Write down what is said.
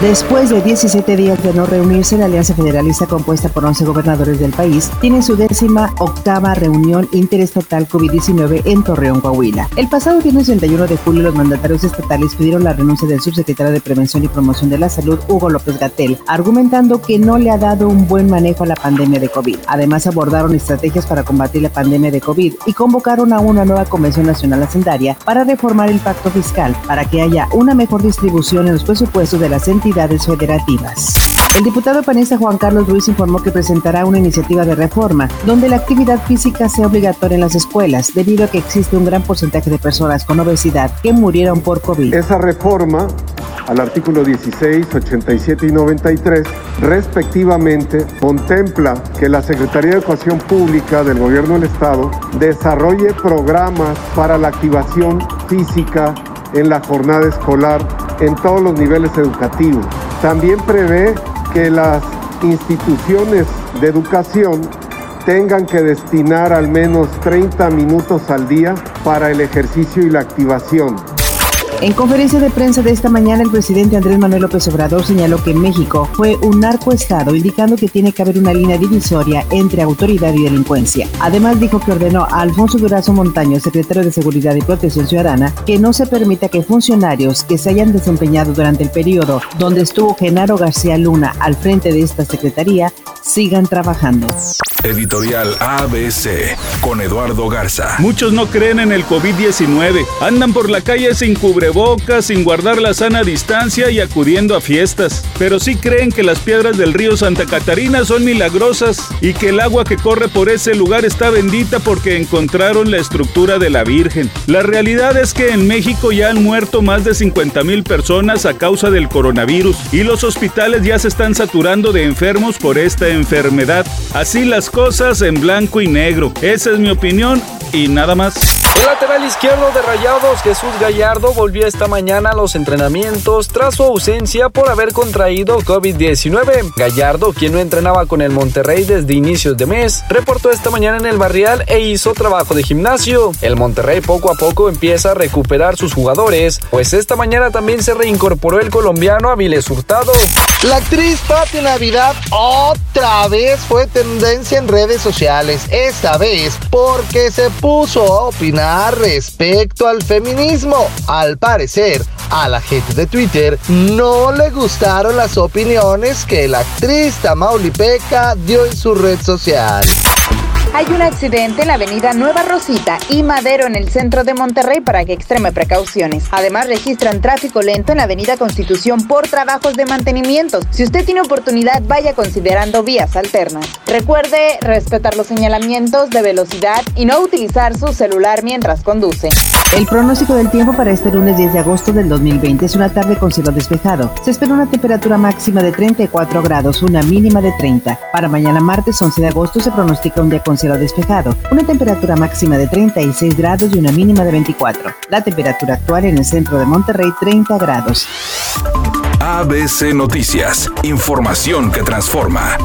Después de 17 días de no reunirse, la Alianza Federalista, compuesta por 11 gobernadores del país, tiene su décima octava reunión interestatal COVID-19 en Torreón, Coahuila. El pasado viernes 31 de julio, los mandatarios estatales pidieron la renuncia del subsecretario de Prevención y Promoción de la Salud, Hugo López Gatel, argumentando que no le ha dado un buen manejo a la pandemia de COVID. Además, abordaron estrategias para combatir la pandemia de COVID y convocaron a una nueva Convención Nacional Hacendaria para reformar el pacto fiscal para que haya una mejor distribución en los presupuestos de las entidades federativas. El diputado panista Juan Carlos Ruiz informó que presentará una iniciativa de reforma donde la actividad física sea obligatoria en las escuelas debido a que existe un gran porcentaje de personas con obesidad que murieron por COVID. Esa reforma al artículo 16, 87 y 93, respectivamente, contempla que la Secretaría de Educación Pública del Gobierno del Estado desarrolle programas para la activación física en la jornada escolar en todos los niveles educativos. También prevé que las instituciones de educación tengan que destinar al menos 30 minutos al día para el ejercicio y la activación. En conferencia de prensa de esta mañana, el presidente Andrés Manuel López Obrador señaló que México fue un narcoestado, indicando que tiene que haber una línea divisoria entre autoridad y delincuencia. Además, dijo que ordenó a Alfonso Durazo Montaño, secretario de Seguridad y Protección Ciudadana, que no se permita que funcionarios que se hayan desempeñado durante el periodo donde estuvo Genaro García Luna al frente de esta secretaría sigan trabajando. Editorial ABC con Eduardo Garza. Muchos no creen en el COVID-19. Andan por la calle sin cubrebocas, sin guardar la sana distancia y acudiendo a fiestas. Pero sí creen que las piedras del río Santa Catarina son milagrosas y que el agua que corre por ese lugar está bendita porque encontraron la estructura de la Virgen. La realidad es que en México ya han muerto más de 50 mil personas a causa del coronavirus y los hospitales ya se están saturando de enfermos por esta enfermedad. Así las cosas en blanco y negro. Esa es mi opinión y nada más. El lateral izquierdo de Rayados, Jesús Gallardo, volvió esta mañana a los entrenamientos tras su ausencia por haber contraído COVID-19. Gallardo, quien no entrenaba con el Monterrey desde inicios de mes, reportó esta mañana en el barrial e hizo trabajo de gimnasio. El Monterrey poco a poco empieza a recuperar sus jugadores, pues esta mañana también se reincorporó el colombiano Aviles Hurtado. La actriz Patti Navidad otra vez fue tendencia en redes sociales, esta vez porque se puso a opinar respecto al feminismo. Al parecer, a la gente de Twitter no le gustaron las opiniones que la actriz Tamaulipeca dio en su red social. Hay un accidente en la avenida Nueva Rosita y Madero en el centro de Monterrey para que extreme precauciones. Además, registran tráfico lento en la avenida Constitución por trabajos de mantenimiento. Si usted tiene oportunidad, vaya considerando vías alternas. Recuerde respetar los señalamientos de velocidad y no utilizar su celular mientras conduce. El pronóstico del tiempo para este lunes 10 de agosto del 2020 es una tarde con cielo despejado. Se espera una temperatura máxima de 34 grados, una mínima de 30. Para mañana martes 11 de agosto se pronostica un día con despejado, una temperatura máxima de 36 grados y una mínima de 24. La temperatura actual en el centro de Monterrey 30 grados. ABC Noticias, información que transforma.